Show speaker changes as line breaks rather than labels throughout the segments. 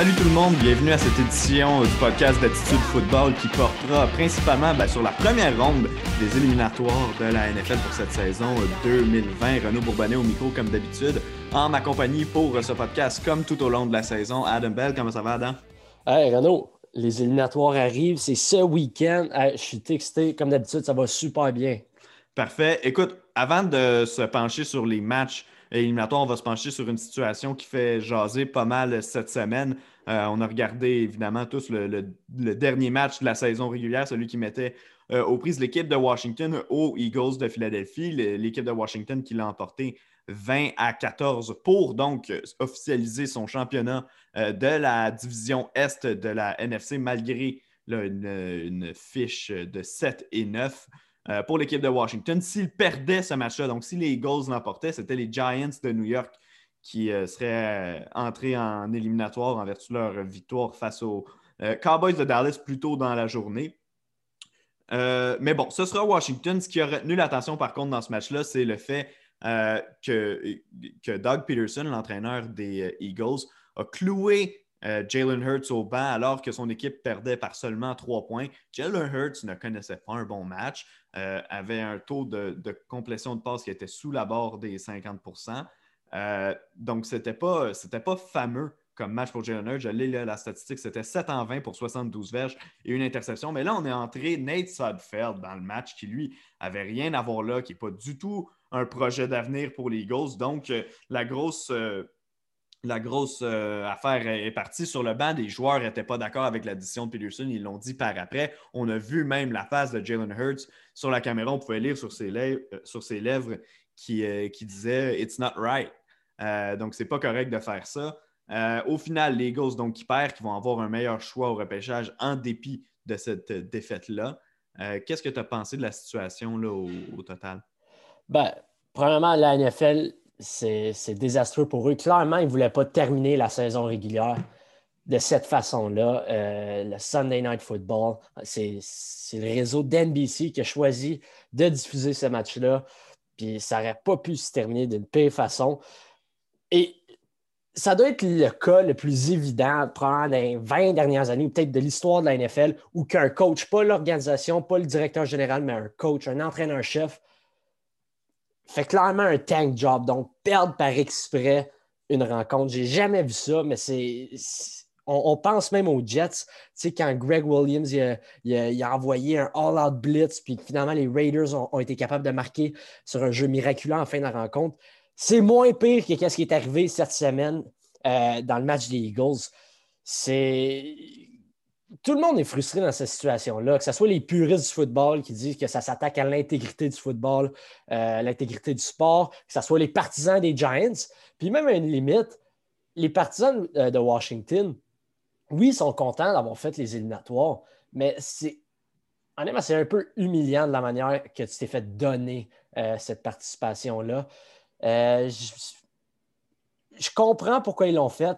Salut tout le monde, bienvenue à cette édition du podcast d'Attitude Football qui portera principalement ben, sur la première ronde des éliminatoires de la NFL pour cette saison 2020. Renaud Bourbonnet au micro comme d'habitude, en ma compagnie pour ce podcast comme tout au long de la saison. Adam Bell, comment ça va Adam?
Hey Renaud, les éliminatoires arrivent, c'est ce week-end. je suis texté, comme d'habitude, ça va super bien.
Parfait. Écoute, avant de se pencher sur les matchs éliminatoires, on va se pencher sur une situation qui fait jaser pas mal cette semaine. Euh, on a regardé évidemment tous le, dernier match de la saison régulière, celui qui mettait euh, aux prises l'équipe de Washington aux Eagles de Philadelphie, l'équipe de Washington qui l'a emporté 20 à 14 pour donc officialiser son championnat euh, de la division Est de la NFC malgré une, fiche de 7 et 9. Euh, pour l'équipe de Washington. S'ils perdaient ce match-là, donc si les Eagles l'emportaient, c'était les Giants de New York qui euh, seraient euh, entrés en éliminatoire en vertu de leur victoire face aux Cowboys de Dallas plus tôt dans la journée. mais bon, ce sera Washington. Ce qui a retenu l'attention par contre dans ce match-là, c'est le fait que, que Doug Peterson, l'entraîneur des Eagles, a cloué Jalen Hurts au banc alors que son équipe perdait par seulement trois points. Jalen Hurts ne connaissait pas un bon match. Euh, avait un taux de, complétion de passe qui était sous la barre des 50% euh, Donc, ce n'était pas, pas fameux comme match pour Jalen Hurts. Je lis la statistique, c'était 7 en 20 pour 72 verges et une interception. Mais là, on est entré Nate Sudfeld dans le match qui, lui, avait rien à voir là, qui n'est pas du tout un projet d'avenir pour les Eagles. Donc, euh, la grosse la grosse euh, affaire est partie sur le banc. Les joueurs n'étaient pas d'accord avec l'addition de Peterson. Ils l'ont dit par après. On a vu même la face de Jalen Hurts sur la caméra. On pouvait lire sur ses lèvres, euh, sur ses lèvres qui, euh, disait It's not right. donc, c'est pas correct de faire ça. au final, les Eagles, donc, qui perdent, qui vont avoir un meilleur choix au repêchage en dépit de cette défaite-là. Qu'est-ce que tu as pensé de la situation au total?
Ben, premièrement, la NFL c'est désastreux pour eux. Clairement, ils ne voulaient pas terminer la saison régulière de cette façon-là. Euh, le Sunday Night Football, c'est le réseau d'NBC qui a choisi de diffuser ce match-là. Puis ça n'aurait pas pu se terminer d'une pire façon. Et ça doit être le cas le plus évident, probablement les 20 dernières années, peut-être de l'histoire de la NFL, où qu'un coach, pas l'organisation, pas le directeur général, mais un coach, un entraîneur-chef, fait clairement un tank job. Donc, perdre par exprès une rencontre, j'ai jamais vu ça, mais c'est. On, pense même aux Jets. Tu sais, quand Greg Williams il a, envoyé un all-out blitz, puis finalement les Raiders ont, été capables de marquer sur un jeu miraculeux en fin de la rencontre. C'est moins pire que ce qui est arrivé cette semaine euh, dans le match des Eagles. C'est tout le monde est frustré dans cette situation-là, que ce soit les puristes du football qui disent que ça s'attaque à l'intégrité du football, euh, l'intégrité du sport, que ce soit les partisans des Giants, puis même à une limite, les partisans euh, de Washington, oui, ils sont contents d'avoir fait les éliminatoires, mais c'est c'est un peu humiliant de la manière que tu t'es fait donner euh, cette participation-là. Je, comprends pourquoi ils l'ont fait.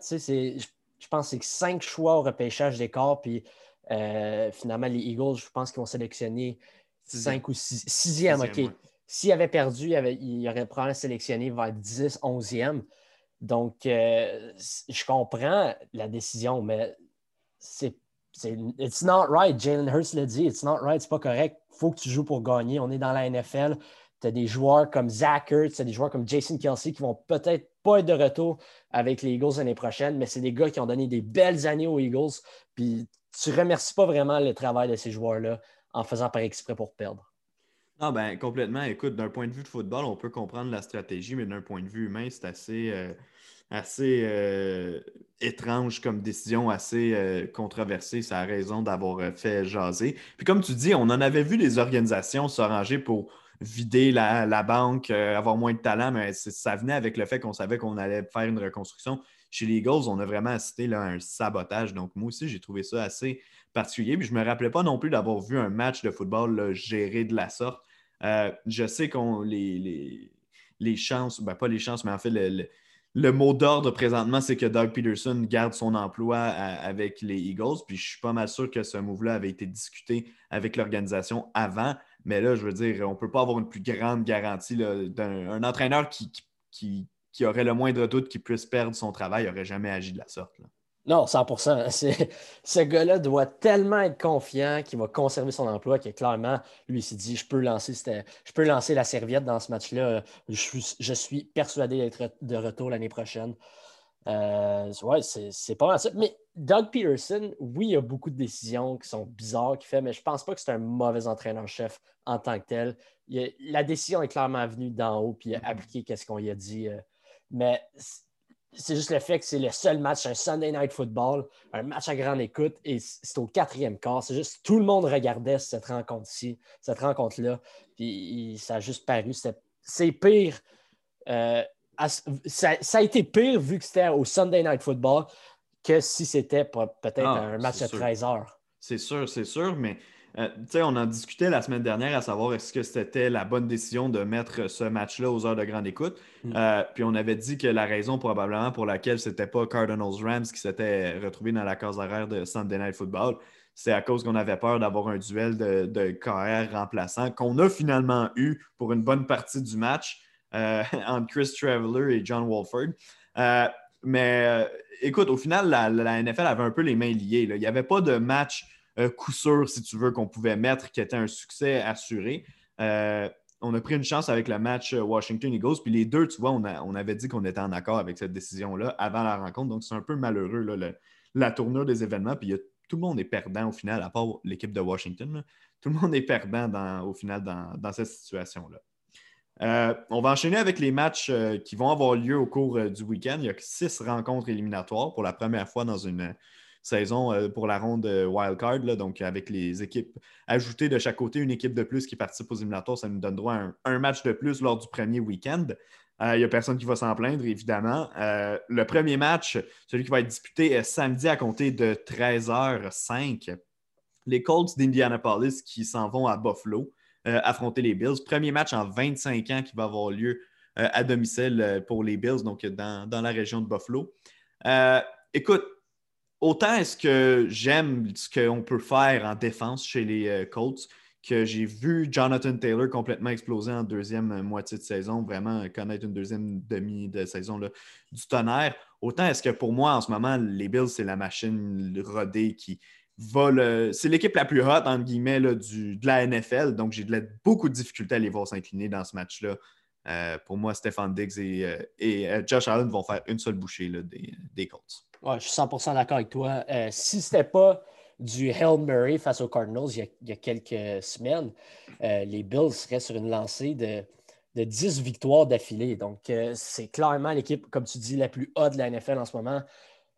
Je pense que c'est cinq choix au repêchage d'écart. Puis euh, finalement, les Eagles, je pense qu'ils vont sélectionner cinq ou six. Sixième, OK. S'ils avaient perdu, il, aurait probablement sélectionné vers 10, 11e. Donc, euh, je comprends la décision, mais c'est. It's not right. Jalen Hurts l'a dit. It's not right. C'est pas correct. Il faut que tu joues pour gagner. On est dans la NFL. Tu as des joueurs comme Zach Ertz, tu as des joueurs comme Jason Kelsey qui vont peut-être pas être de retour avec les Eagles l'année prochaine, mais c'est des gars qui ont donné des belles années aux Eagles. Puis tu remercies pas vraiment le travail de ces joueurs-là en faisant par exprès pour perdre.
Non, ben complètement. Écoute, d'un point de vue de football, on peut comprendre la stratégie, mais d'un point de vue humain, c'est assez, euh, assez euh, étrange comme décision, assez euh, controversée. Ça a raison d'avoir fait jaser. Puis comme tu dis, on en avait vu des organisations s'arranger pour vider la, banque, euh, avoir moins de talent, mais ça venait avec le fait qu'on savait qu'on allait faire une reconstruction. Chez les Eagles, on a vraiment assisté à un sabotage. Donc, moi aussi, j'ai trouvé ça assez particulier. Puis, je ne me rappelais pas non plus d'avoir vu un match de football géré de la sorte. Euh, je sais qu'on les, les, chances, ben pas les chances, mais en fait, le, mot d'ordre présentement, c'est que Doug Peterson garde son emploi avec les Eagles. Puis je suis pas mal sûr que ce move-là avait été discuté avec l'organisation avant. Mais là, je veux dire, on ne peut pas avoir une plus grande garantie d'un entraîneur qui, aurait le moindre doute qu'il puisse perdre son travail, n'aurait jamais agi de la sorte.
Non, 100% Ce gars-là doit tellement être confiant qu'il va conserver son emploi que clairement, lui, il s'est dit je peux, lancer je peux lancer la serviette dans ce match-là. Je suis, persuadé d'être de retour l'année prochaine. Euh, ouais, c'est pas mal ça. Mais Doug Peterson, oui, il y a beaucoup de décisions qui sont bizarres qu'il fait, mais je pense pas que c'est un mauvais entraîneur-chef en tant que tel. la décision est clairement venue d'en haut, puis il a appliqué ce qu'on lui a dit. Euh, mais c'est juste le fait que c'est le seul match, un Sunday Night Football, un match à grande écoute, et c'est au quatrième quart. C'est juste tout le monde regardait cette rencontre-ci, cette rencontre-là, puis ça a juste paru. C'est pire. Euh, ça, a été pire vu que c'était au Sunday Night Football que si c'était peut-être ah, un match de 13 heures.
C'est sûr, c'est sûr, mais euh, on en discutait la semaine dernière à savoir est-ce que c'était la bonne décision de mettre ce match-là aux heures de grande écoute. Mm. Euh, puis on avait dit que la raison probablement pour laquelle ce n'était pas Cardinals Rams qui s'était retrouvé dans la case horaire de Sunday Night Football, c'est à cause qu'on avait peur d'avoir un duel de, de KR remplaçant qu'on a finalement eu pour une bonne partie du match entre Chris Traveller et John Walford. mais écoute, au final, la, NFL avait un peu les mains liées. Il n'y avait pas de match euh, coup sûr, si tu veux, qu'on pouvait mettre, qui était un succès assuré. Euh, on a pris une chance avec le match euh, Washington Eagles. Puis les deux, tu vois, on, avait dit qu'on était en accord avec cette décision-là avant la rencontre. Donc, c'est un peu malheureux, la tournure des événements. Puis tout le monde est perdant au final, à part l'équipe de Washington. Tout le monde est perdant au final dans, cette situation-là. On va enchaîner avec les matchs qui vont avoir lieu au cours du week-end. Il y a six rencontres éliminatoires pour la première fois dans une, saison euh, pour la ronde wildcard. donc, avec les équipes ajoutées de chaque côté, une équipe de plus qui participe aux éliminatoires, ça nous donne droit à un, match de plus lors du premier week-end. Il euh, n'y a personne qui va s'en plaindre, évidemment. Euh, le premier match, celui qui va être disputé est samedi à compter de 13h05. Les Colts d'Indianapolis qui s'en vont à Buffalo affronter les Bills. Premier match en 25 ans qui va avoir lieu à domicile pour les Bills, donc dans, dans la région de Buffalo. écoute, autant est-ce que j'aime ce qu'on peut faire en défense chez les euh, Colts, que j'ai vu Jonathan Taylor complètement exploser en deuxième moitié de saison, vraiment connaître une deuxième demi de saison du tonnerre. Autant est-ce que pour moi, en ce moment, les Bills, c'est la machine rodée qui C'est l'équipe la plus hot, entre guillemets, du, de la NFL. Donc, j'ai beaucoup de difficultés à les voir s'incliner dans ce match-là. Euh, pour moi, Stéphane Diggs et, euh, Josh Allen vont faire une seule bouchée des, des Colts.
Ouais, je suis 100% d'accord avec toi. Euh, si ce n'était pas du Hail Murray face aux Cardinals il y a, quelques semaines, euh, les Bills seraient sur une lancée de, 10 victoires d'affilée. Donc, euh, c'est clairement l'équipe, comme tu dis, la plus haute de la NFL en ce moment.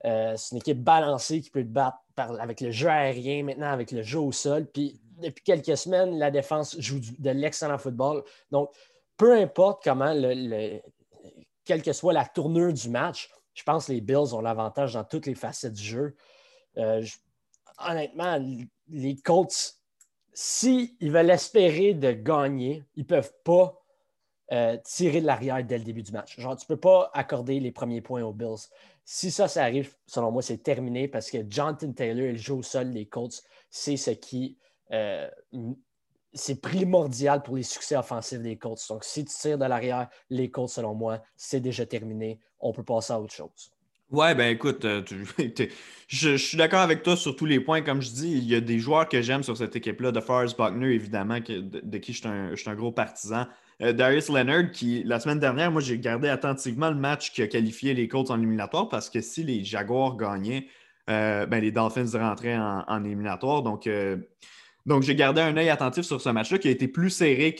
C'est une équipe balancée qui peut te battre avec le jeu aérien, maintenant avec le jeu au sol. Puis, depuis quelques semaines, la défense joue de l'excellent football. Donc, peu importe comment, quelle que soit la tournure du match, je pense que les Bills ont l'avantage dans toutes les facettes du jeu. Euh, honnêtement, les Colts, s'ils veulent espérer de gagner, ils ne peuvent pas euh, tirer de l'arrière dès le début du match. Genre, tu ne peux pas accorder les premiers points aux Bills. Si ça, ça arrive, selon moi, c'est terminé parce que Jonathan Taylor, il joue au sol, les Colts, c'est ce qui. Euh, c'est primordial pour les succès offensifs des Colts. Donc, si tu tires de l'arrière, les Colts, selon moi, c'est déjà terminé on peut passer à autre chose.
Ouais, ben écoute, euh, je, suis d'accord avec toi sur tous les points. Comme je dis, il y a des joueurs que j'aime sur cette équipe-là. De Forrest Buckner, évidemment, de, qui je suis, un, gros partisan. Euh, Darius Leonard, qui, la semaine dernière, moi, j'ai gardé attentivement le match qui a qualifié les Colts en éliminatoire parce que si les Jaguars gagnaient, euh, ben, les Dolphins rentraient en, éliminatoire. Donc, donc, j'ai gardé un œil attentif sur ce match-là qui a été plus serré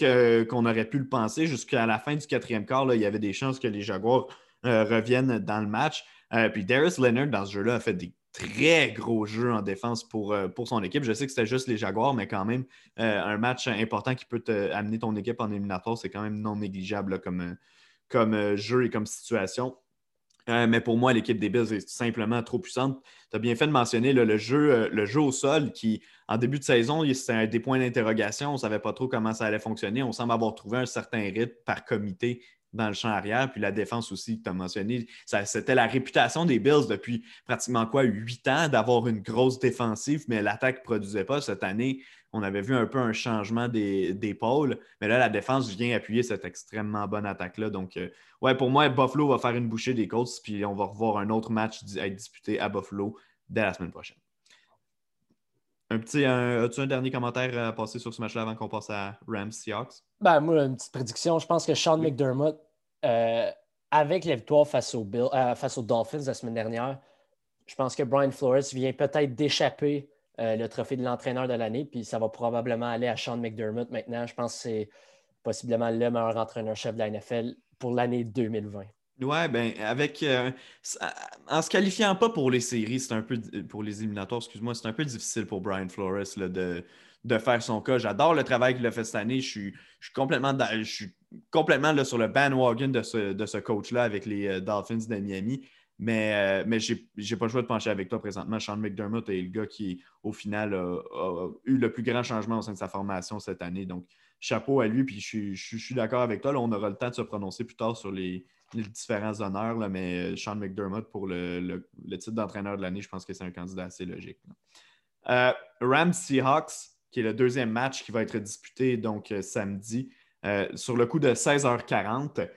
qu'on aurait pu le penser. Jusqu'à la fin du quatrième quart, là, il y avait des chances que les Jaguars euh, reviennent dans le match. Euh, puis Darius Leonard, dans ce jeu-là, a fait des très gros jeux en défense pour, euh, pour son équipe. Je sais que c'était juste les Jaguars, mais quand même, un match important qui peut amener ton équipe en éliminatoire, c'est quand même non négligeable comme, comme jeu et comme situation. mais pour moi, l'équipe des Bills est simplement trop puissante. Tu as bien fait de mentionner le, jeu, le jeu au sol qui, en début de saison, c'était des points d'interrogation. On ne savait pas trop comment ça allait fonctionner. On semble avoir trouvé un certain rythme par comité dans le champ arrière. Puis la défense aussi que tu as mentionné, c'était la réputation des Bills depuis pratiquement quoi, huit ans d'avoir une grosse défensive, mais l'attaque ne produisait pas. Cette année, on avait vu un peu un changement d'épaule, mais là, la défense vient appuyer cette extrêmement bonne attaque-là. Donc, euh, pour moi, Buffalo va faire une bouchée des Colts, puis on va revoir un autre match être disputé à Buffalo dès la semaine prochaine. Un petit, as-tu un dernier commentaire à passer sur ce match-là avant qu'on passe à Rams Seahawks?
Ben, moi, une petite prédiction. Je pense que Sean McDermott, euh, avec les victoires face, euh, face aux Dolphins la semaine dernière, je pense que Brian Flores vient peut-être d'échapper euh, le trophée de l'entraîneur de l'année, puis ça va probablement aller à Sean McDermott maintenant. Je pense que c'est possiblement le meilleur entraîneur-chef de la NFL pour l'année 2020.
Ouais, ben avec euh, en se qualifiant pas pour les séries, c'est un peu pour les éliminatoires, excuse-moi, c'est un peu difficile pour Brian Flores de, de faire son cas. J'adore le travail qu'il a fait cette année. Je suis, je suis complètement, je suis complètement là, sur le bandwagon de ce, de ce coach-là avec les euh, Dolphins de Miami. Mais, euh, mais je n'ai pas le choix de pencher avec toi présentement. Sean McDermott est le gars qui, au final, a, eu le plus grand changement au sein de sa formation cette année. Donc, chapeau à lui. Puis je, suis d'accord avec toi. Là, on aura le temps de se prononcer plus tard sur les différents honneurs, là, mais euh, Sean McDermott pour le, titre d'entraîneur de l'année, je pense que c'est un candidat assez logique. Euh, Rams Seahawks, qui est le deuxième match qui va être disputé donc euh, samedi. sur le coup de 16h40.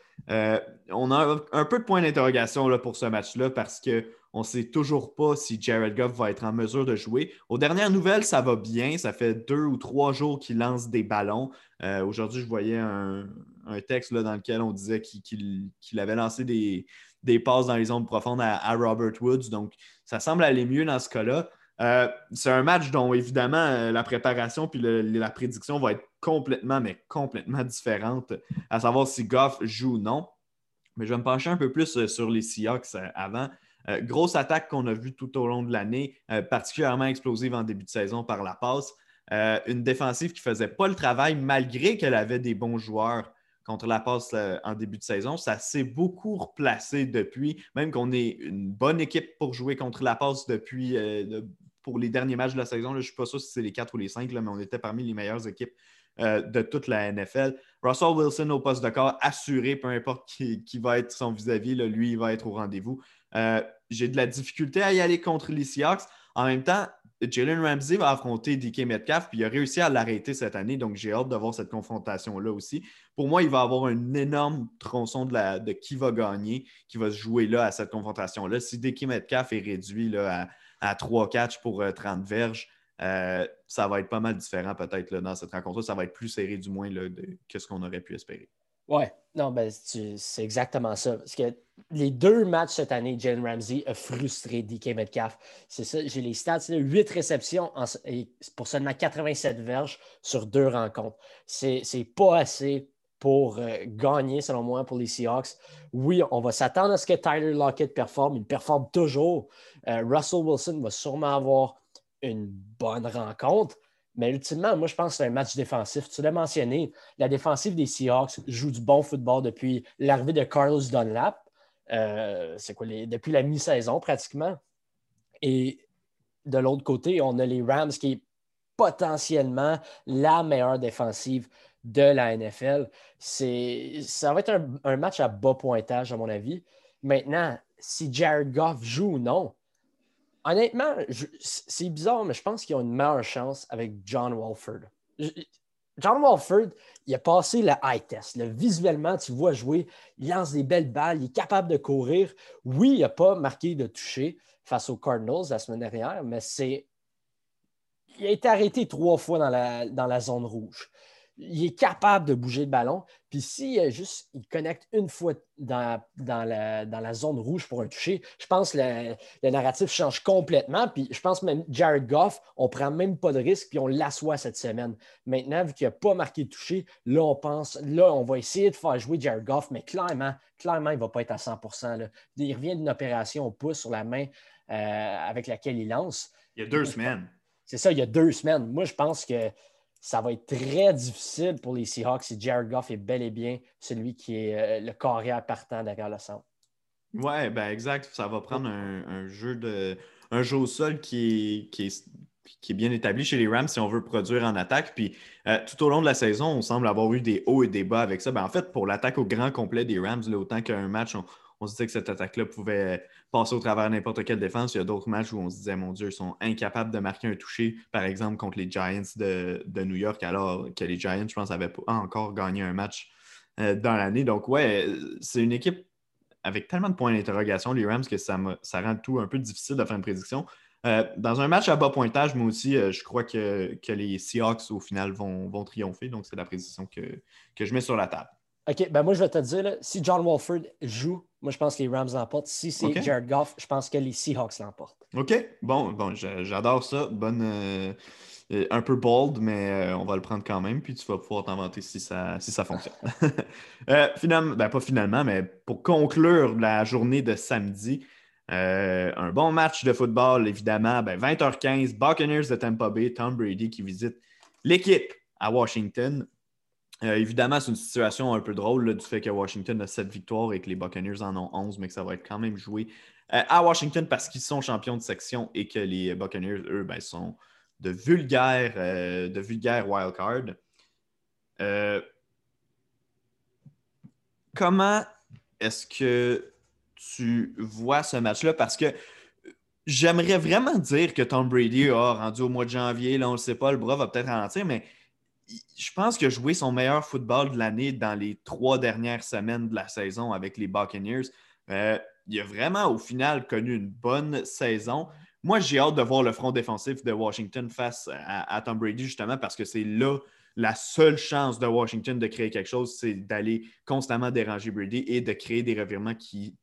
on a un peu de point d'interrogation pour ce match-là parce qu'on ne sait toujours pas si Jared Goff va être en mesure de jouer. Aux dernières nouvelles, ça va bien. Ça fait deux ou trois jours qu'il lance des ballons. Aujourd'hui, je voyais un, un texte là, dans lequel on disait qu'il avait lancé des, passes dans les zones profondes à, Robert Woods. Donc, ça semble aller mieux dans ce cas-là. Euh, c'est un match dont, évidemment, euh, la préparation puis la prédiction va être complètement, mais complètement différente, à savoir si Goff joue ou non. Mais je vais me pencher un peu plus euh, sur les Seahawks avant. grosse attaque qu'on a vue tout au long de l'année, particulièrement explosive en début de saison par la passe. une défensive qui ne faisait pas le travail malgré qu'elle avait des bons joueurs contre la passe euh, en début de saison. Ça s'est beaucoup replacé depuis, même qu'on est une bonne équipe pour jouer contre la passe depuis euh, pour les derniers matchs de la saison. je ne suis pas sûr si c'est les quatre ou les cinq, mais on était parmi les meilleures équipes euh, de toute la NFL. Russell Wilson au poste de corps, assuré, peu importe qui, va être son vis-à-vis, lui, il va être au rendez-vous. J'ai de la difficulté à y aller contre les Seahawks. En même temps, Jalen Ramsey va affronter DK Metcalf, puis il a réussi à l'arrêter cette année, donc j'ai hâte de voir cette confrontation-là aussi. Pour moi, il va avoir un énorme tronçon de, la, de qui va gagner, qui va se jouer là à cette confrontation-là. Si DK Metcalf est réduit là, à, 3 catchs pour 30 euh, verges, euh, ça va être pas mal différent peut-être dans cette rencontre-là. Ça va être plus serré du moins que ce qu'on aurait pu espérer.
Ouais, non, ben, c'est exactement ça. Parce que les deux matchs cette année, Jalen Ramsey a frustré DK Metcalf. C'est ça, j'ai les stats, 8 réceptions pour seulement 87 verges sur deux rencontres. C'est pas assez pour euh, gagner, selon moi, pour les Seahawks. Oui, on va s'attendre à ce que Tyler Lockett performe. Il performe toujours. Euh, Russell Wilson va sûrement avoir une bonne rencontre. Mais ultimement, moi, je pense que c'est un match défensif. Tu l'as mentionné, la défensive des Seahawks joue du bon football depuis l'arrivée de Carlos Dunlap. Euh, c'est quoi, depuis la mi-saison pratiquement. Et de l'autre côté, on a les Rams qui est potentiellement la meilleure défensive de la NFL. Ça va être un, match à bas pointage, à mon avis. Maintenant, si Jared Goff joue ou non, honnêtement, c'est bizarre, mais je pense qu'ils ont une meilleure chance avec John Walford. John Walford, il a passé le high test. Visuellement, tu vois jouer, il lance des belles balles, il est capable de courir. Oui, il n'a pas marqué de toucher face aux Cardinals la semaine dernière, mais c'est. Il a été arrêté trois fois dans la, dans la zone rouge il est capable de bouger le ballon. Puis s'il juste il connecte une fois dans, dans, la, zone rouge pour un toucher, je pense que le, narratif change complètement. Puis je pense même Jared Goff, on ne prend même pas de risque, puis on l'assoit cette semaine. Maintenant, vu qu'il n'a pas marqué de toucher, là, on pense, là, on va essayer de faire jouer Jared Goff, mais clairement, clairement, il ne va pas être à 100% Il revient d'une opération au pouce sur la main euh, avec laquelle il lance.
Il y a deux semaines.
C'est ça, il y a deux semaines. Moi, je pense que ça va être très difficile pour les Seahawks si Jared Goff est bel et bien celui qui est euh, le carrière partant derrière le centre.
Oui, ben exact. Ça va prendre un, jeu de un jeu au sol qui est, bien établi chez les Rams si on veut produire en attaque. Puis euh, tout au long de la saison, on semble avoir eu des hauts et des bas avec ça. Ben, en fait, pour l'attaque au grand complet des Rams, autant qu'un match, on, se disait que cette attaque-là pouvait passer au travers n'importe quelle défense. Il y a d'autres matchs où on se disait, mon Dieu, ils sont incapables de marquer un toucher, par exemple, contre les Giants de, New York, alors que les Giants, je pense, n'avaient pas encore gagné un match euh, dans l'année. Donc, ouais, c'est une équipe avec tellement de points d'interrogation, les Rams, que ça, rend tout un peu difficile de faire une prédiction. Euh, dans un match à bas pointage, moi aussi, euh, je crois que, les Seahawks, au final, vont, vont triompher. Donc, c'est la précision que, je mets sur la table.
OK, ben moi, je vais te dire, si John Walford joue, moi, je pense que les Rams l'emportent. Si c'est Jared Goff, je pense que les Seahawks l'emportent.
OK, bon, bon j'adore ça. Bonne, euh, un peu bold, mais on va le prendre quand même. Puis tu vas pouvoir t'inventer si ça, si ça fonctionne. finalement, ben pas finalement, mais pour conclure la journée de samedi, euh, un bon match de football, évidemment. 20h15, ben, Buccaneers de Tampa Bay, Tom Brady qui visite l'équipe à Washington. Euh, évidemment, c'est une situation un peu drôle du fait que Washington a 7 victoires et que les Buccaneers en ont 11, mais que ça va être quand même joué euh, à Washington parce qu'ils sont champions de section et que les Buccaneers, eux, ben, sont de vulgaires, de vulgaires wildcards. comment est-ce que tu vois ce match-là? Parce que j'aimerais vraiment dire que Tom Brady a rendu au mois de janvier, là, on ne le sait pas, le bras va peut-être ralentir, mais je pense qu'il a joué son meilleur football de l'année dans les trois dernières semaines de la saison avec les Buccaneers. Euh, il a vraiment, au final, connu une bonne saison. Moi, j'ai hâte de voir le front défensif de Washington face à Tom Brady, justement, parce que c'est là la seule chance de Washington de créer quelque chose, c'est d'aller constamment déranger Brady et de créer des revirements qui,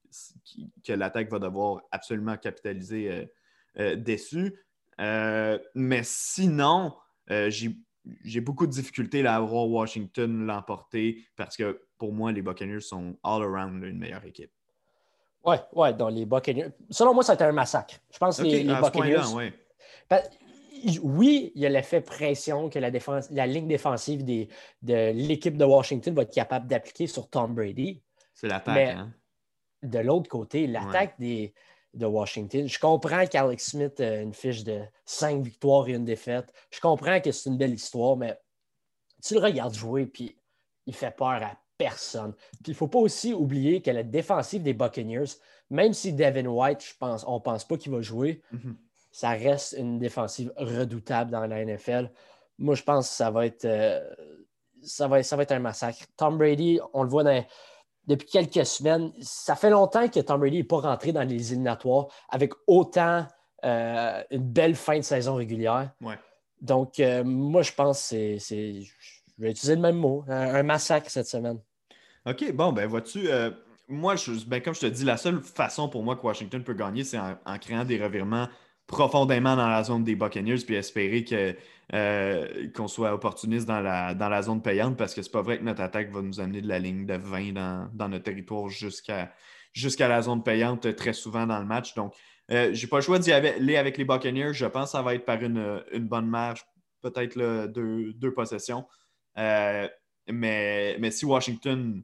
que l'attaque va devoir absolument capitaliser euh, euh, dessus. Euh, mais sinon, j'ai beaucoup de difficultés à voir Washington l'emporter parce que pour moi, les Buccaneers sont all-around une meilleure équipe.
Oui, ouais, dans les Buccaneers. Selon moi, ça a été un massacre. Je pense que les, Buccaneers. Ben, oui, il y a l'effet pression que la, défense, la ligne défensive des, de l'équipe de Washington va être capable d'appliquer sur Tom Brady.
C'est l'attaque. Hein?
De l'autre côté, l'attaque des, de Washington, je comprends qu'Alex Smith a une fiche de cinq victoires et une défaite. Je comprends que c'est une belle histoire, mais tu le regardes jouer, puis il fait peur à personne. Puis il ne faut pas aussi oublier que la défensive des Buccaneers, même si Devin White, je pense, on ne pense pas qu'il va jouer, mm-hmm ça reste une défensive redoutable dans la NFL. Moi, je pense que ça va être, euh, ça va, ça va être un massacre. Tom Brady, on le voit depuis quelques semaines. Ça fait longtemps que Tom Brady n'est pas rentré dans les éliminatoires avec autant euh, une belle fin de saison régulière. Donc, euh, moi, je pense que c'est, je vais utiliser le même mot, un, massacre cette semaine.
OK, bon, ben vois-tu, moi, je, ben, comme je te dis, la seule façon pour moi que Washington peut gagner, c'est en créant des revirements profondément dans la zone des Buccaneers puis espérer euh, qu'on soit opportuniste dans la, dans la zone payante parce que c'est pas vrai que notre attaque va nous amener de la ligne de 20 dans, notre territoire jusqu'à, la zone payante très souvent dans le match. Donc, euh, j'ai pas le choix d'y aller avec les Buccaneers. Je pense que ça va être par une, bonne marge, peut-être deux, deux, possessions. Euh, mais, mais si Washington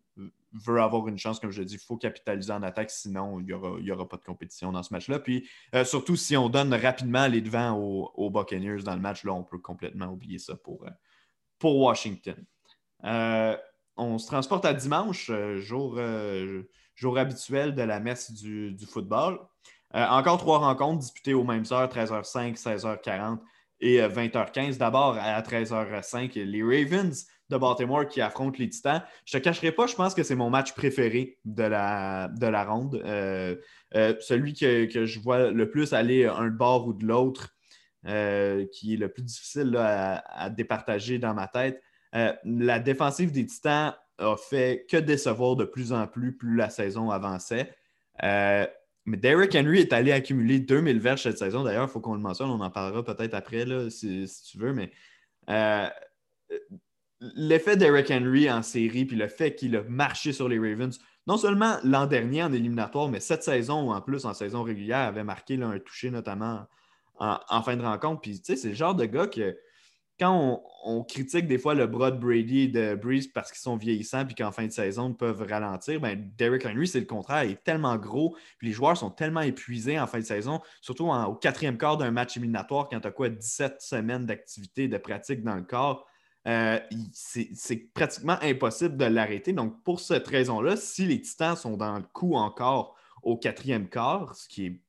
veut avoir une chance, comme je dis, il faut capitaliser en attaque, sinon il n'y aura, aura pas de compétition dans ce match-là. Puis euh, surtout si on donne rapidement les devants aux, Buccaneers dans le match, là, on peut complètement oublier ça pour, euh, pour Washington. Euh, on se transporte à dimanche, jour, jour habituel de la messe du, du football. encore trois rencontres disputées aux mêmes heures, 13h05, 16h40 et 20h15. D'abord à 13h05, les Ravens de Baltimore qui affrontent les Titans. Je te cacherai pas, je pense que c'est mon match préféré de la, de la ronde. Euh, euh, celui que, je vois le plus aller un bord ou de l'autre, euh, qui est le plus difficile à, départager dans ma tête. la défensive des Titans a fait que décevoir de plus en plus plus la saison avançait. mais Derrick Henry est allé accumuler 2000 verges cette saison. D'ailleurs, il faut qu'on le mentionne, on en parlera peut-être après si, si, tu veux, mais l'effet d'Eric Henry en série, puis le fait qu'il a marché sur les Ravens, non seulement l'an dernier en éliminatoire, mais cette saison ou en plus en saison régulière, avait marqué un touché notamment en, fin de rencontre. Puis, tu sais, c'est le genre de gars que quand on, critique des fois le bras de Brady et de Breeze parce qu'ils sont vieillissants puis qu'en fin de saison ils peuvent ralentir, ben Derrick Henry, c'est le contraire. Il est tellement gros, puis les joueurs sont tellement épuisés en fin de saison, surtout au quatrième quart d'un match éliminatoire quand tu as quoi 17 semaines d'activité, de pratique dans le corps. Euh, c'est pratiquement impossible de l'arrêter. Donc, pour cette raison-là, si les Titans sont dans le coup encore au quatrième quart, ce qui est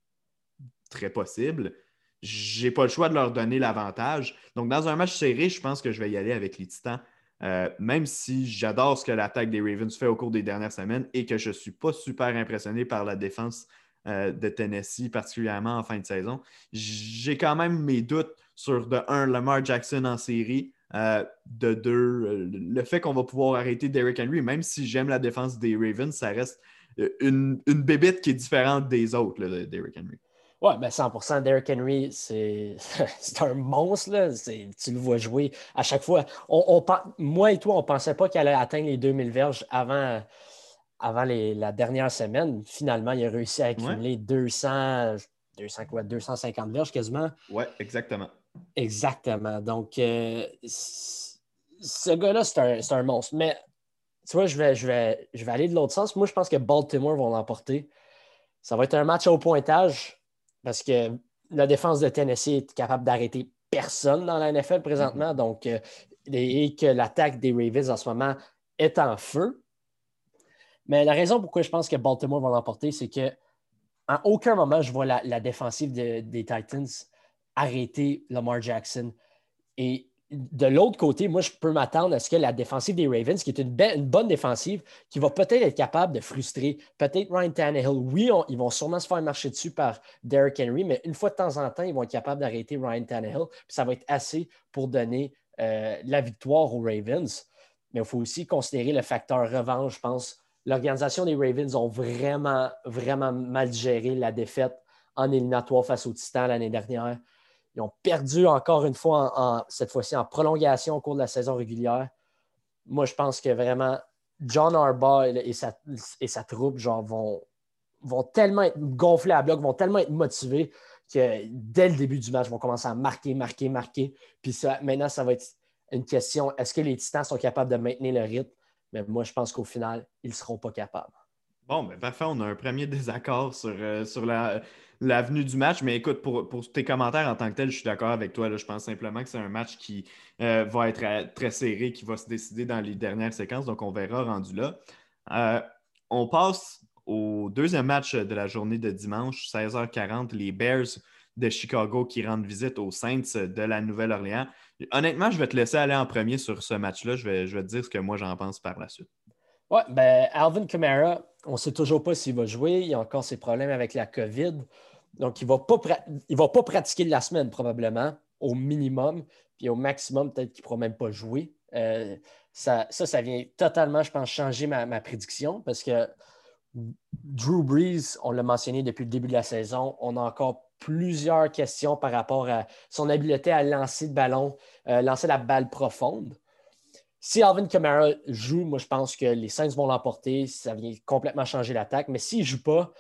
très possible, j'ai pas le choix de leur donner l'avantage. Donc, dans un match serré, je pense que je vais y aller avec les Titans. Euh, même si j'adore ce que l'attaque des Ravens fait au cours des dernières semaines et que je ne suis pas super impressionné par la défense euh, de Tennessee, particulièrement en fin de saison, j'ai quand même mes doutes sur, de un, Lamar Jackson en série, euh, de deux, le fait qu'on va pouvoir arrêter Derrick Henry, même si j'aime la défense des Ravens, ça reste une, une bébête qui est différente des autres, là, Derrick Henry.
Oui, ben 100% Derrick Henry, c'est un monstre. Là. Tu le vois jouer à chaque fois. On, moi et toi, on ne pensait pas qu'il allait atteindre les 2000 verges avant, avant la dernière semaine. Finalement, il a réussi à accumuler 200, 200 quoi, 250 verges quasiment.
Oui, exactement.
Exactement. Donc, euh, ce gars-là, c'est un, monstre. Mais tu vois, je vais, aller de l'autre sens. Moi, je pense que Baltimore vont l'emporter. Ça va être un match au pointage parce que la défense de Tennessee est capable d'arrêter personne dans la NFL présentement. Donc, euh, et que l'attaque des Ravens en ce moment est en feu. Mais la raison pourquoi je pense que Baltimore va l'emporter, c'est que aucun moment je vois la, défensive des Titans arrêter Lamar Jackson. Et de l'autre côté, moi, je peux m'attendre à ce que la défensive des Ravens, qui est une, bonne défensive, qui va peut-être être capable de frustrer peut-être Ryan Tannehill. Oui, ils vont sûrement se faire marcher dessus par Derrick Henry, mais une fois de temps en temps, ils vont être capables d'arrêter Ryan Tannehill. Puis ça va être assez pour donner euh, la victoire aux Ravens. Mais il faut aussi considérer le facteur revanche, je pense. L'organisation des Ravens ont vraiment, vraiment mal géré la défaite en éliminatoire face aux Titans l'année dernière. Ils ont perdu encore une fois, cette fois-ci en prolongation au cours de la saison régulière. Moi, je pense que vraiment, John Harbaugh et sa, et sa troupe genre, vont, vont tellement être gonflés à bloc, vont tellement être motivés que dès le début du match, vont commencer à marquer, marquer, marquer. Puis maintenant, ça va être une question est-ce que les Titans sont capables de maintenir le rythme? Mais moi, je pense qu'au final, ils ne seront pas capables.
Bon, ben parfait, on a un premier désaccord sur, euh, sur la, l'avenue du match. Mais écoute, pour, tes commentaires en tant que tel, je suis d'accord avec toi. Je pense simplement que c'est un match qui euh, va être euh, très serré, qui va se décider dans les dernières séquences. Donc, on verra rendu là. On passe au deuxième match de la journée de dimanche, 16h40, les Bears de Chicago qui rendent visite aux Saints de la Nouvelle-Orléans. Honnêtement, je vais te laisser aller en premier sur ce match-là. Je vais, je vais te dire ce que moi j'en pense par la suite.
Oui, ben Alvin Kamara, on ne sait toujours pas s'il va jouer. Il a encore ses problèmes avec la COVID. Donc, il ne va, pas pratiquer la semaine probablement, au minimum. Puis au maximum, peut-être qu'il ne pourra même pas jouer. Euh, ça, ça, vient totalement, je pense, changer ma, prédiction parce que Drew Brees, on l'a mentionné depuis le début de la saison, on a encore plusieurs questions par rapport à son habileté à lancer le ballon, euh, lancer la balle profonde. Si Alvin Kamara joue, moi je pense que les Saints vont l'emporter, ça vient complètement changer l'attaque. Mais s'il ne joue pas,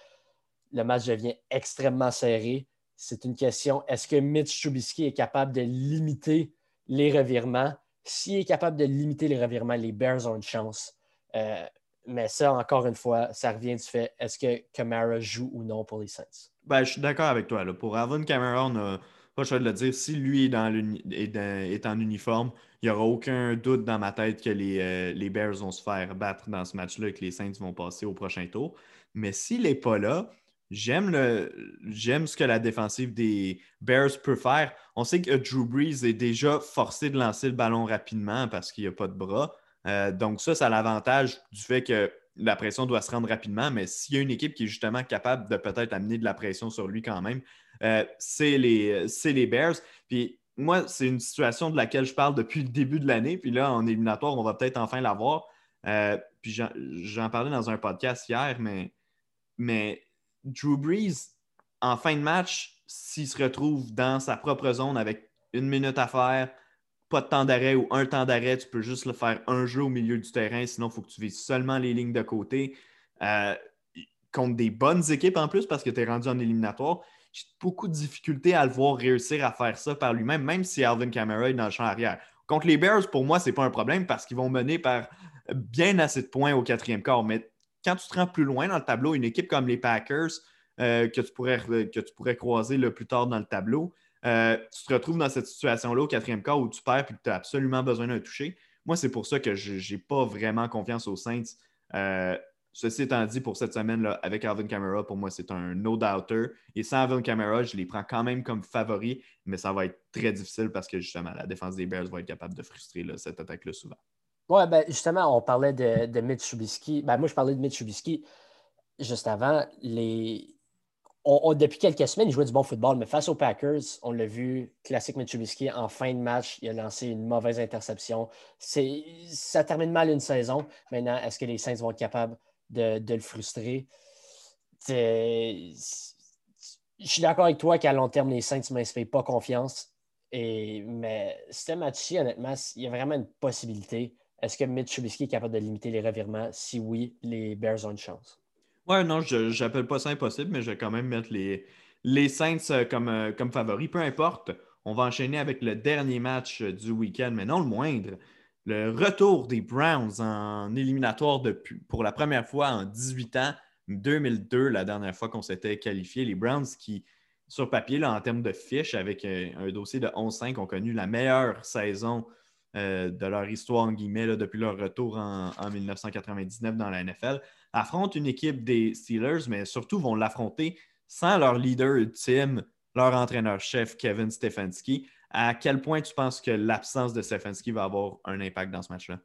le match devient extrêmement serré. C'est une question, est-ce que Mitch Trubisky est capable de limiter les revirements? S'il est capable de limiter les revirements, les Bears ont une chance. Euh, mais ça, encore une fois, ça revient du fait, est-ce que Camara joue ou non pour les Saints?
Ben, je suis d'accord avec toi. Pour Alvin Camara, on n'a pas choix de le dire. Si lui est, dans est, en uniforme, il n'y aura aucun doute dans ma tête que les, euh, les Bears vont se faire battre dans ce match-là et que les Saints vont passer au prochain tour. Mais s'il n'est pas là, J'aime ce que la défensive des Bears peut faire. On sait que Drew Brees est déjà forcé de lancer le ballon rapidement parce qu'il n'y a pas de bras. Euh, donc, ça, c'est l'avantage du fait que la pression doit se rendre rapidement. Mais s'il y a une équipe qui est justement capable de peut-être amener de la pression sur lui quand même, euh, c'est les, Bears. Puis moi, c'est une situation de laquelle je parle depuis le début de l'année. Puis là, en éliminatoire, on va peut-être enfin l'avoir. Euh, puis j'en parlais dans un podcast hier, mais, mais Drew Brees, en fin de match, s'il se retrouve dans sa propre zone avec une minute à faire, pas de temps d'arrêt ou un temps d'arrêt, tu peux juste le faire un jeu au milieu du terrain, sinon il faut que tu vises seulement les lignes de côté. Euh, contre des bonnes équipes en plus parce que tu es rendu en éliminatoire. J'ai beaucoup de difficultés à le voir réussir à faire ça par lui-même, même si Alvin Kamara est dans le champ arrière. Contre les Bears, pour moi, ce n'est pas un problème parce qu'ils vont mener par bien assez de points au quatrième quart. Mais quand tu te rends plus loin dans le tableau, une équipe comme les Packers euh, que, tu pourrais, que tu pourrais croiser le plus tard dans le tableau, euh, tu te retrouves dans cette situation-là au quatrième quart où tu perds et que tu as absolument besoin d'un toucher. Moi, c'est pour ça que je n'ai pas vraiment confiance aux Saints. Euh, ceci étant dit, pour cette semaine, là, avec Alvin Kamara, pour moi, c'est un no-doubter. Et sans Alvin Kamara, je les prends quand même comme favoris, mais ça va être très difficile parce que justement, la défense des Bears va être capable de frustrer cette attaque-là souvent.
Oui, ben justement, on parlait de, de Mitch Trubisky. Ben, moi, je parlais de Mitch Trubisky juste avant. Les... depuis quelques semaines, il jouait du bon football, mais face aux Packers, on l'a vu, classique Mitch Trubisky, en fin de match, il a lancé une mauvaise interception. Ça termine mal une saison. Maintenant, est-ce que les Saints vont être capables de, le frustrer? Je suis d'accord avec toi qu'à long terme, les Saints ne m'inspirent pas confiance. Mais ce match-ci, honnêtement, il y a vraiment une possibilité. Est-ce que Mitch est capable de limiter les revirements? Si oui, les Bears ont une chance.
Ouais, non, je n'appelle pas ça impossible, mais je vais quand même mettre les, les Saints euh, comme, euh, comme favoris. Peu importe, on va enchaîner avec le dernier match euh, du week-end, mais non le moindre. Le retour des Browns en éliminatoire pour la première fois en 18 ans, 2002, la dernière fois qu'on s'était qualifié. Les Browns qui, sur papier, là, en termes de fiches, avec un, dossier de 11-5, ont connu la meilleure saison de leur histoire, en guillemets, depuis leur retour en, 1999 dans la NFL, affrontent une équipe des Steelers, mais surtout vont l'affronter sans leur leader ultime, leur entraîneur-chef Kevin Stefanski. À quel point tu penses que l'absence de Stefanski va avoir un impact dans ce match-là?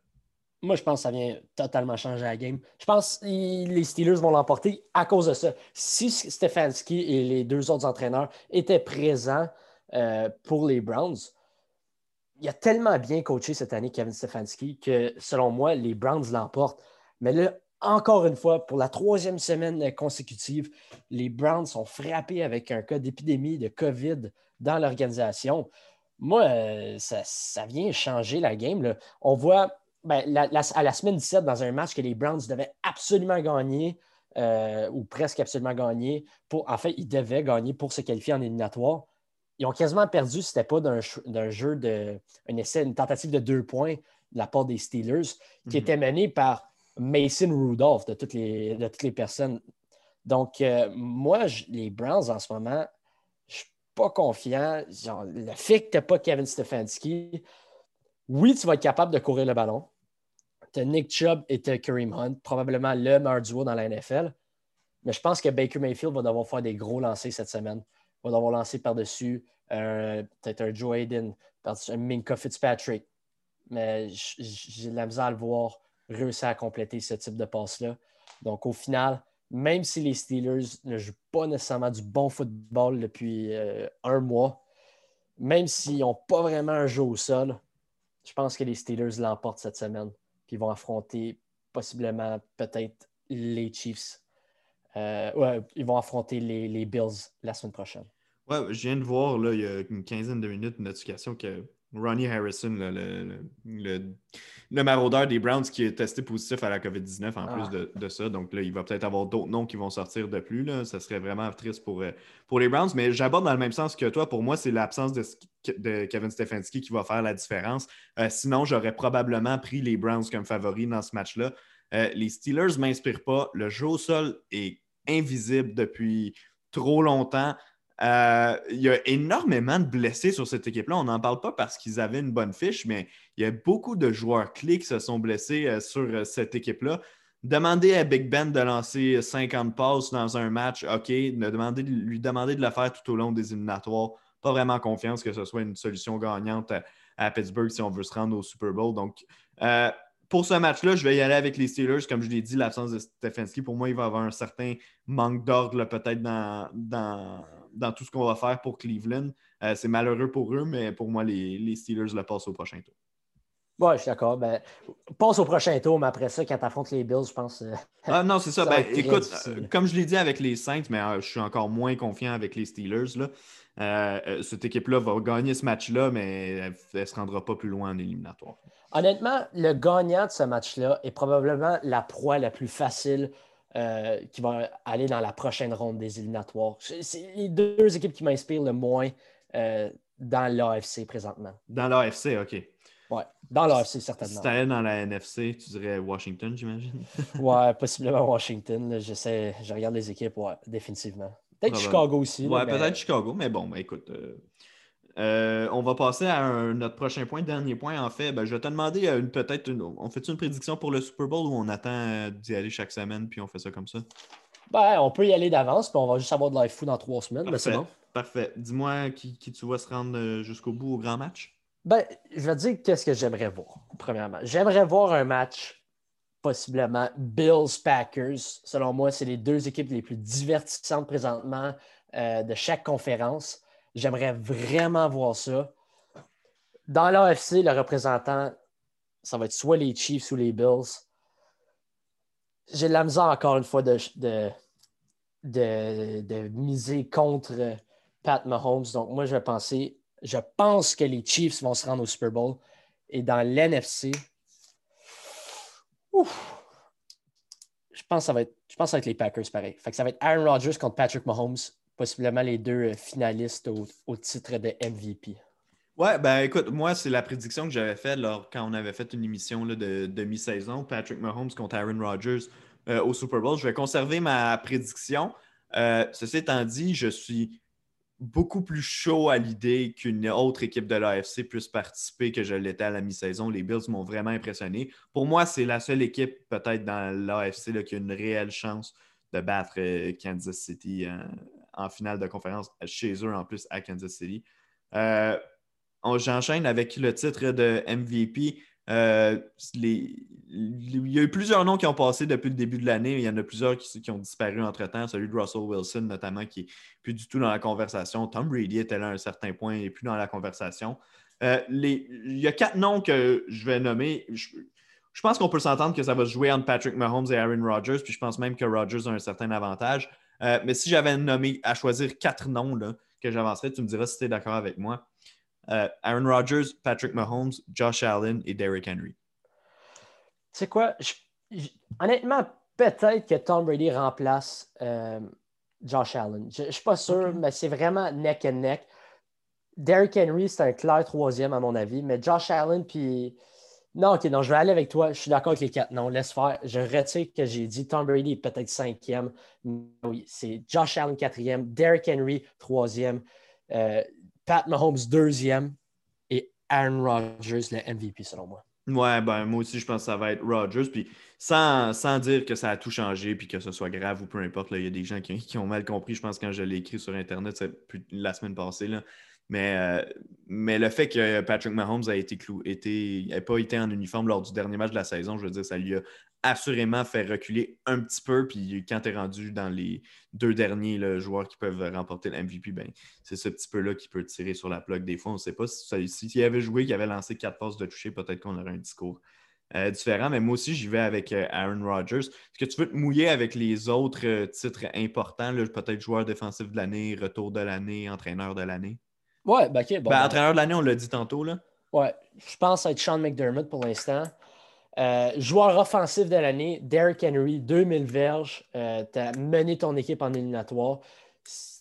Moi, je pense que ça vient totalement changer la game. Je pense que les Steelers vont l'emporter à cause de ça. Si Stefanski et les deux autres entraîneurs étaient présents euh, pour les Browns, il a tellement bien coaché cette année, Kevin Stefanski, que selon moi, les Browns l'emportent. Mais là, encore une fois, pour la troisième semaine consécutive, les Browns sont frappés avec un cas d'épidémie de COVID dans l'organisation. Moi, euh, ça, vient changer la game. On voit ben, à la semaine 17 dans un match que les Browns devaient absolument gagner, euh, ou presque absolument gagner. Pour, en fait, ils devaient gagner pour se qualifier en éliminatoire ils ont quasiment perdu si ce n'était pas d'un jeu de un essai, une tentative de deux points de la part des Steelers, qui mhm. était menée par Mason Rudolph de toutes les, de toutes les personnes. Donc, euh, moi, les Browns en ce moment, je ne suis pas confiant. le fait que tu n'as pas Kevin Stefanski, oui, tu vas être capable de courir le ballon. Tu as Nick Chubb et tu as Kareem Hunt, probablement le meilleur duo dans la NFL. Mais je pense que Baker Mayfield va devoir faire des gros lancers cette semaine va devoir lancer par-dessus euh, peut-être un Joe Hayden, un Minka Fitzpatrick. Mais j'ai de la misère à le voir réussir à compléter ce type de passe-là. Donc, au final, même si les Steelers ne jouent pas nécessairement du bon football depuis euh, un mois, même s'ils n'ont pas vraiment un jeu au sol, je pense que les Steelers l'emportent cette semaine. Puis ils vont affronter possiblement peut-être les Chiefs. Euh, ouais, ils vont affronter les Bills la semaine prochaine.
Ouais, je viens de voir là, il y a une quinzaine de minutes une notification que Ronnie Harrison, le, le, maraudeur des Browns, qui est testé positif à la COVID-19 en plus ah. de, ça. Donc là, il va peut-être avoir d'autres noms qui vont sortir de plus. Là. Ça serait vraiment triste pour, euh, pour les Browns. Mais j'aborde dans le même sens que toi. Pour moi, c'est l'absence de, de, Kevin Stefanski qui va faire la différence. Euh, sinon, j'aurais probablement pris les Browns comme favoris dans ce match-là. Euh, les Steelers ne m'inspirent pas. Le jeu au sol est invisible depuis trop longtemps. Euh, il y a énormément de blessés sur cette équipe-là. On n'en parle pas parce qu'ils avaient une bonne fiche, mais il y a beaucoup de joueurs clés qui se sont blessés euh, sur euh, cette équipe-là. Demander à Big Ben de lancer 50 passes dans un match, OK. Demander, lui demander de le faire tout au long des éliminatoires, pas vraiment confiance que ce soit une solution gagnante à, Pittsburgh si on veut se rendre au Super Bowl. Donc, pour ce match-là, je vais y aller avec les Steelers. Comme je l'ai dit, l'absence de Stefanski, pour moi, il va avoir un certain manque d'ordre peut-être dans, dans tout ce qu'on va faire pour Cleveland. Euh, c'est malheureux pour eux, mais pour moi, les, Steelers le passent au prochain tour.
Oui, je suis d'accord. Ben, passe au prochain tour, mais après ça, quand tu affrontes les Bills, je pense. Euh,
ah non, c'est ça. ben, écoute, euh, comme je l'ai dit avec les Saints, mais je suis encore moins confiant avec les Steelers. Là. cette équipe-là va gagner ce match-là, mais elle ne se rendra pas plus loin en éliminatoire.
Honnêtement, le gagnant de ce match-là est probablement la proie la plus facile euh, qui va aller dans la prochaine ronde des éliminatoires. C'est les deux équipes qui m'inspirent le moins euh, dans l'AFC présentement.
Dans l'AFC, OK.
Ouais, dans l'AFC, certainement. Si
tu allais dans la NFC, tu dirais Washington, j'imagine.
ouais, possiblement Washington. J'essaie, je regarde les équipes, ouais, définitivement. Peut-être Chicago aussi.
Ouais, peut-être Chicago, mais bon, ben, écoute. Euh, euh, on va passer à notre prochain point, dernier point. En fait, ben, je vais te demander euh, peut-être, on fait une prédiction pour le Super Bowl ou on attend d'y aller chaque semaine puis on fait ça comme ça?
Ben, on peut y aller d'avance, puis on va juste avoir de live fou dans trois semaines. C'est bon.
Parfait. Dis-moi qui, tu vas se rendre jusqu'au bout au grand match?
Ben, je vais te dire qu'est-ce que j'aimerais voir, premièrement. J'aimerais voir un match possiblement Bills-Packers. Selon moi, c'est les deux équipes les plus divertissantes présentement euh, de chaque conférence. J'aimerais vraiment voir ça. Dans l'AFC, le représentant, ça va être soit les Chiefs ou les Bills. J'ai de la misère encore une fois de, de, de, miser contre Pat Mahomes. Donc, moi, je penser, je pense que les Chiefs vont se rendre au Super Bowl. Et dans l'NFC, je pense, ça va être, je pense que ça va être les Packers pareil. Fait que ça va être Aaron Rodgers contre Patrick Mahomes, possiblement les deux euh, finalistes au, titre de MVP.
Ouais, ben écoute, moi, c'est la prédiction que j'avais faite quand on avait fait une émission de demi-saison, Patrick Mahomes contre Aaron Rodgers euh, au Super Bowl. Je vais conserver ma prédiction. Euh, ceci étant dit, je suis beaucoup plus chaud à l'idée qu'une autre équipe de l'AFC puisse participer que je l'étais à la mi-saison. Les Bills m'ont vraiment impressionné. Pour moi, c'est la seule équipe peut-être dans l'AFC qui a une réelle chance de battre Kansas City en, finale de conférence chez eux en plus à Kansas City. Euh, j'enchaîne avec le titre de MVP. Euh, il y a eu plusieurs noms qui ont passé depuis le début de l'année. Il y en a plusieurs qui, ont disparu entre-temps. Celui de Russell Wilson, notamment, qui n'est plus du tout dans la conversation. Tom Brady était là à un certain point et plus dans la conversation. Euh, il y a quatre noms que je vais nommer. Je, pense qu'on peut s'entendre que ça va se jouer entre Patrick Mahomes et Aaron Rodgers. Puis je pense même que Rodgers a un certain avantage. Euh, mais si j'avais nommé à choisir quatre noms là, que j'avancerais, tu me diras si tu es d'accord avec moi. Euh, Aaron Rodgers, Patrick Mahomes, Josh Allen et Derrick Henry.
Tu sais quoi? honnêtement, peut-être que Tom Brady remplace euh, Josh Allen. Je ne suis pas sûr, mais c'est vraiment neck and neck. Derrick Henry, c'est un clair troisième à mon avis, mais Josh Allen, puis. Non, ok, non, je vais aller avec toi. Je suis d'accord avec les quatre. Non, laisse faire. Je retire que j'ai dit. Tom Brady est peut-être cinquième. Oui, c'est Josh Allen quatrième, Derrick Henry troisième, euh, Pat Mahomes deuxième et Aaron Rodgers le MVP selon moi.
Ouais, ben moi aussi, je pense que ça va être Rodgers. Puis sans, dire que ça a tout changé puis que ce soit grave ou peu importe, il y a des gens qui, ont mal compris, je pense, quand je l'ai écrit sur Internet la semaine passée. Là. Mais, euh, mais le fait que Patrick Mahomes a pas été en uniforme lors du dernier match de la saison, je veux dire, ça lui a assurément fait reculer un petit peu. Puis quand tu es rendu dans les deux derniers joueurs qui peuvent remporter le MVP, ben, c'est ce petit peu-là qui peut tirer sur la plaque des fois. On ne sait pas s'il si, avait joué, qu'il avait lancé quatre passes de toucher, peut-être qu'on aurait un discours euh, différent. Mais moi aussi, j'y vais avec euh, Aaron Rodgers. Est-ce que tu veux te mouiller avec les autres titres importants, peut-être joueur défensif de l'année, retour de l'année, entraîneur de l'année?
Ouais, ben, ok.
Ben, ben, entraîneur de l'année, on l'a dit tantôt. Là.
Ouais, je pense être Sean McDermott pour l'instant. Euh, joueur offensif de l'année, Derrick Henry, 2000 verges. Euh, tu as mené ton équipe en éliminatoire.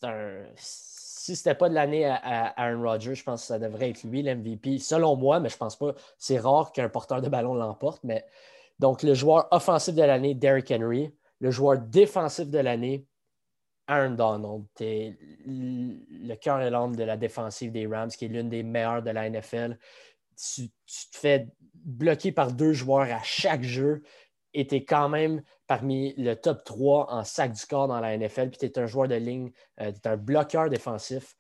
Un... Si ce n'était pas de l'année à, Aaron Rodgers, je pense que ça devrait être lui l'MVP, selon moi, mais je pense pas. C'est rare qu'un porteur de ballon l'emporte. Mais... Donc, le joueur offensif de l'année, Derrick Henry. Le joueur défensif de l'année, Aaron Donald, es le cœur et l'âme de la défensive des Rams, qui est l'une des meilleures de la NFL. Tu, te fais bloquer par deux joueurs à chaque jeu et tu es quand même parmi le top 3 en sac du corps dans la NFL. Puis tu es un joueur de ligne, euh, tu es un bloqueur défensif.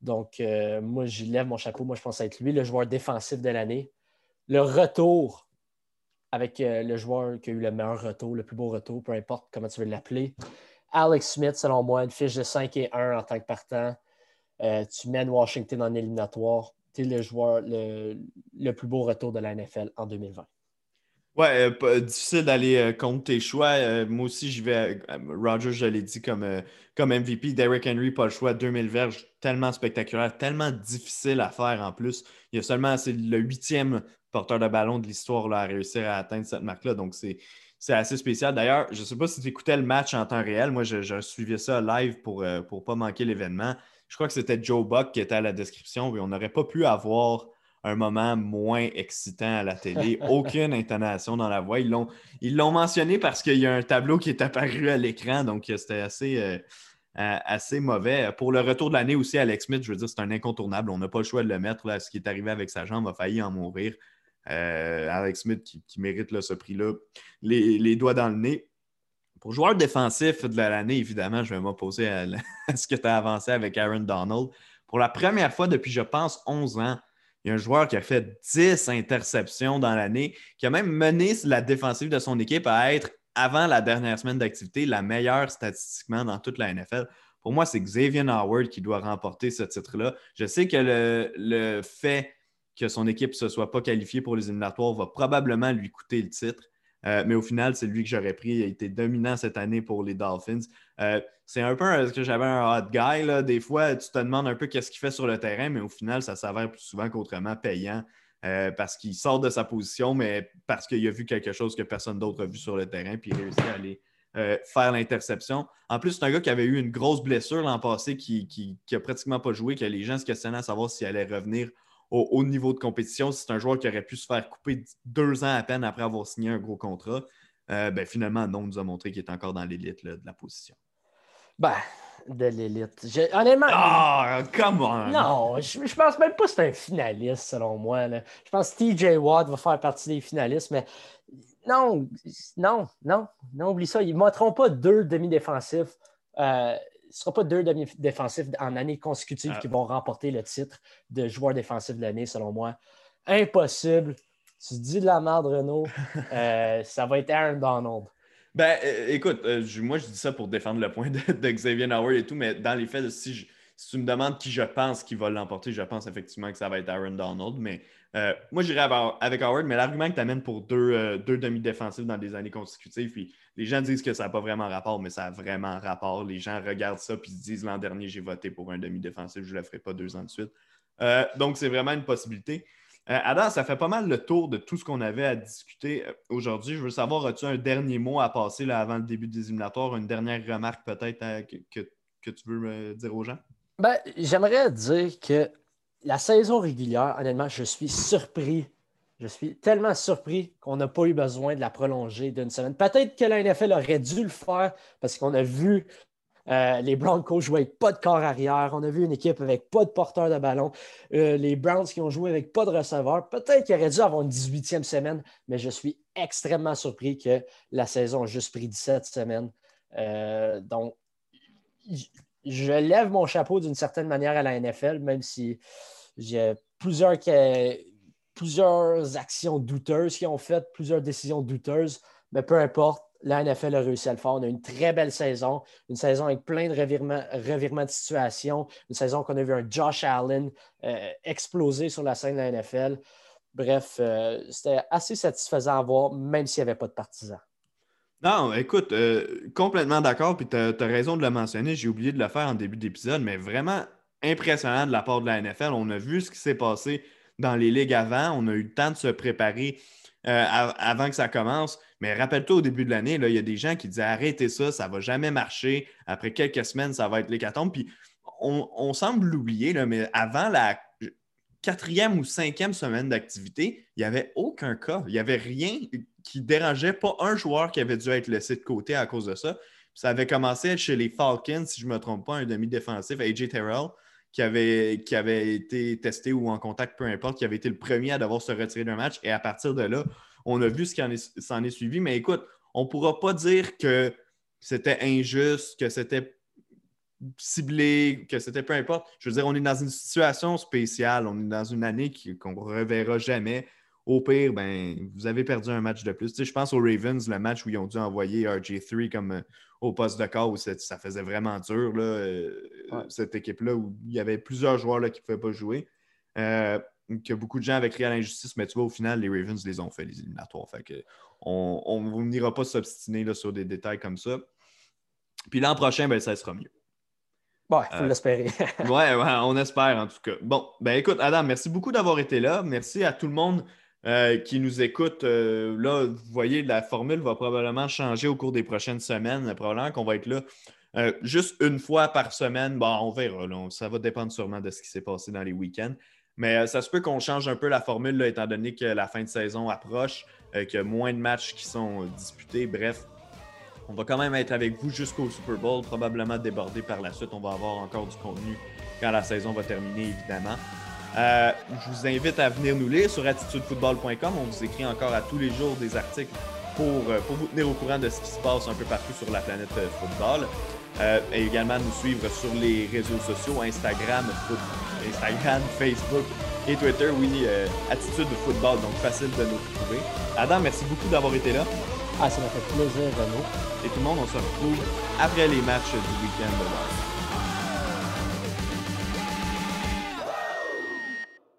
Donc, euh, moi, je lève mon chapeau. Moi, je pense être lui le joueur défensif de l'année. Le retour avec euh, le joueur qui a eu le meilleur retour, le plus beau retour, peu importe comment tu veux l'appeler. Alex Smith, selon moi, une fiche de 5 et 1 en tant que partant. Euh, tu mènes Washington en éliminatoire. Tu es le joueur, le, plus beau retour de la NFL en 2020.
Ouais, euh, difficile d'aller euh, contre tes choix. moi aussi, j'y vais. Roger, je l'ai dit comme, comme MVP. Derrick Henry, pas le choix. 2000 verges, tellement spectaculaire, tellement difficile à faire en plus. Il y a seulement, c'est le huitième porteur de ballon de l'histoire à réussir à atteindre cette marque-là. Donc, c'est c'est assez spécial. D'ailleurs, je ne sais pas si tu écoutais le match en temps réel. Moi, je, je suivais ça live pour ne pour pas manquer l'événement. Je crois que c'était Joe Buck qui était à la description, on n'aurait pas pu avoir un moment moins excitant à la télé. Aucune intonation dans la voix. Ils l'ont, ils l'ont mentionné parce qu'il y a un tableau qui est apparu à l'écran, donc euh, c'était assez, euh, euh, assez mauvais. Pour le retour de l'année aussi, Alex Smith, je veux dire, c'est un incontournable. On n'a pas le choix de le mettre. Là. Ce qui est arrivé avec sa jambe a failli en mourir. Alex Smith qui, mérite ce prix-là, les, doigts dans le nez. Pour joueur défensif de l'année, évidemment, je vais m'opposer à, à ce que tu as avancé avec Aaron Donald. Pour la première fois depuis, je pense, 11 ans, il y a un joueur qui a fait 10 interceptions dans l'année, qui a même mené la défensive de son équipe à être, avant la dernière semaine d'activité, la meilleure statistiquement dans toute la NFL. Pour moi, c'est Xavier Howard qui doit remporter ce titre-là. Je sais que le, fait que son équipe ne se soit pas qualifiée pour les éliminatoires va probablement lui coûter le titre. Euh, mais au final, c'est lui que j'aurais pris. Il a été dominant cette année pour les Dolphins. Euh, c'est un peu ce que j'avais un hot guy. Là. Des fois, tu te demandes un peu qu'est-ce qu'il fait sur le terrain, mais au final, ça s'avère plus souvent qu'autrement payant euh, parce qu'il sort de sa position, mais parce qu'il a vu quelque chose que personne d'autre a vu sur le terrain, puis il réussit à aller faire l'interception. En plus, c'est un gars qui avait eu une grosse blessure l'an passé, qui n'a pratiquement pas joué, que les gens se questionnaient à savoir s'il allait revenir au haut niveau de compétition. C'est un joueur qui aurait pu se faire couper deux ans à peine après avoir signé un gros contrat. Euh, ben, finalement, non, nous a montré qu'il est encore dans l'élite de la position.
Ben, de l'élite. Honnêtement.
Ah, come on!
Non, je, je, pense même pas que c'est un finaliste, selon moi. Je pense que TJ Watt va faire partie des finalistes, mais non, non, non, non, oublie ça. Ils ne montreront pas deux demi-défensifs. Euh, ne sera pas deux demi-défensifs en année consécutive ah. qui vont remporter le titre de joueur défensif de l'année, selon moi. Impossible. Tu dis de la merde, Renault. Euh, ça va être Aaron Donald.
Ben, euh, écoute, euh, moi, je dis ça pour défendre le point de, Xavier Howard et tout, mais dans les faits, si, tu me demandes qui je pense qui va l'emporter, je pense effectivement que ça va être Aaron Donald. Mais moi, j'irai avec Howard, mais l'argument que tu amènes pour deux, deux demi-défensifs dans des années consécutives, puis les gens disent que ça n'a pas vraiment rapport, mais ça a vraiment rapport. Les gens regardent ça puis se disent l'an dernier, j'ai voté pour un demi-défensif, je ne le ferai pas deux ans de suite. Euh, donc, c'est vraiment une possibilité. Euh, Adam, ça fait pas mal le tour de tout ce qu'on avait à discuter euh, aujourd'hui. Je veux savoir, as-tu un dernier mot à passer là, avant le début des éliminatoires, une dernière remarque peut-être que, que, tu veux dire aux gens?
Ben, J'aimerais dire que la saison régulière, honnêtement, je suis surpris je suis tellement surpris qu'on n'a pas eu besoin de la prolonger d'une semaine. Peut-être que la NFL aurait dû le faire parce qu'on a vu euh, les Broncos jouer avec pas de corps arrière. On a vu une équipe avec pas de porteur de ballon. Euh, les Browns qui ont joué avec pas de receveur. Peut-être qu'il aurait dû avoir une 18e semaine, mais je suis extrêmement surpris que la saison a juste pris 17 semaines. Euh, donc, je lève mon chapeau d'une certaine manière à la NFL, même si j'ai plusieurs plusieurs actions douteuses qui ont fait, plusieurs décisions douteuses, mais peu importe, la NFL a réussi à le faire. On a une très belle saison, une saison avec plein de revirements, de situation, une saison qu'on a vu un Josh Allen euh, exploser sur la scène de la NFL. Bref, euh, c'était assez satisfaisant à voir, même s'il n'y avait pas de partisans.
Non, écoute, euh, complètement d'accord, puis tu as, raison de le mentionner, j'ai oublié de le faire en début d'épisode, mais vraiment impressionnant de la part de la NFL. On a vu ce qui s'est passé dans les ligues avant. On a eu le temps de se préparer euh, avant que ça commence. Mais rappelle-toi, au début de l'année, il y a des gens qui disaient arrêtez ça, ça ne va jamais marcher. Après quelques semaines, ça va être l'hécatombe. Puis on, semble l'oublier, mais avant la quatrième ou cinquième semaine d'activité, il n'y avait aucun cas. Il n'y avait rien qui dérangeait, pas un joueur qui avait dû être laissé de côté à cause de ça. ça avait commencé chez les Falcons, si je ne me trompe pas, un demi-défensif, AJ Terrell, qui avait, qui avait été testé ou en contact, peu importe, qui avait été le premier à devoir se retirer d'un match. Et à partir de là, on a vu ce qui s'en est, suivi. Mais écoute, on ne pourra pas dire que c'était injuste, que c'était ciblé, que c'était peu importe. Je veux dire, on est dans une situation spéciale, on est dans une année qu'on ne reverra jamais. Au pire, ben, vous avez perdu un match de plus. Tu sais, je pense aux Ravens, le match où ils ont dû envoyer RG3 comme euh, au poste de corps, où ça faisait vraiment dur, là, euh, cette équipe-là, où il y avait plusieurs joueurs là, qui ne pouvaient pas jouer. Euh, que beaucoup de gens avaient crié à l'injustice, mais tu vois, au final, les Ravens les ont fait, les éliminatoires. Fait que on n'ira pas s'obstiner sur des détails comme ça. Puis l'an prochain, ben, ça sera mieux.
Ouais, il faut l'espérer.
ouais, ouais, on espère en tout cas. Bon, ben écoute, Adam, merci beaucoup d'avoir été là. Merci à tout le monde euh, qui nous écoutent, euh, là, vous voyez, la formule va probablement changer au cours des prochaines semaines. Probablement qu'on va être là juste une fois par semaine. Bon, on verra. ça va dépendre sûrement de ce qui s'est passé dans les week-ends. Mais ça se peut qu'on change un peu la formule, étant donné que la fin de saison approche, qu'il y a moins de matchs qui sont disputés. Bref, on va quand même être avec vous jusqu'au Super Bowl, probablement débordé par la suite. On va avoir encore du contenu quand la saison va terminer, évidemment. Euh, je vous invite à venir nous lire sur attitudefootball.com. On vous écrit encore à tous les jours des articles pour, euh, pour vous tenir au courant de ce qui se passe un peu partout sur la planète euh, football. et également nous suivre sur les réseaux sociaux, Instagram, Instagram Facebook et Twitter. Oui, Attitude Football, donc facile de nous retrouver. Adam, merci beaucoup d'avoir été là.
Ah, ça m'a fait plaisir, Renaud.
Et tout le monde, on se retrouve après les matchs du week-end de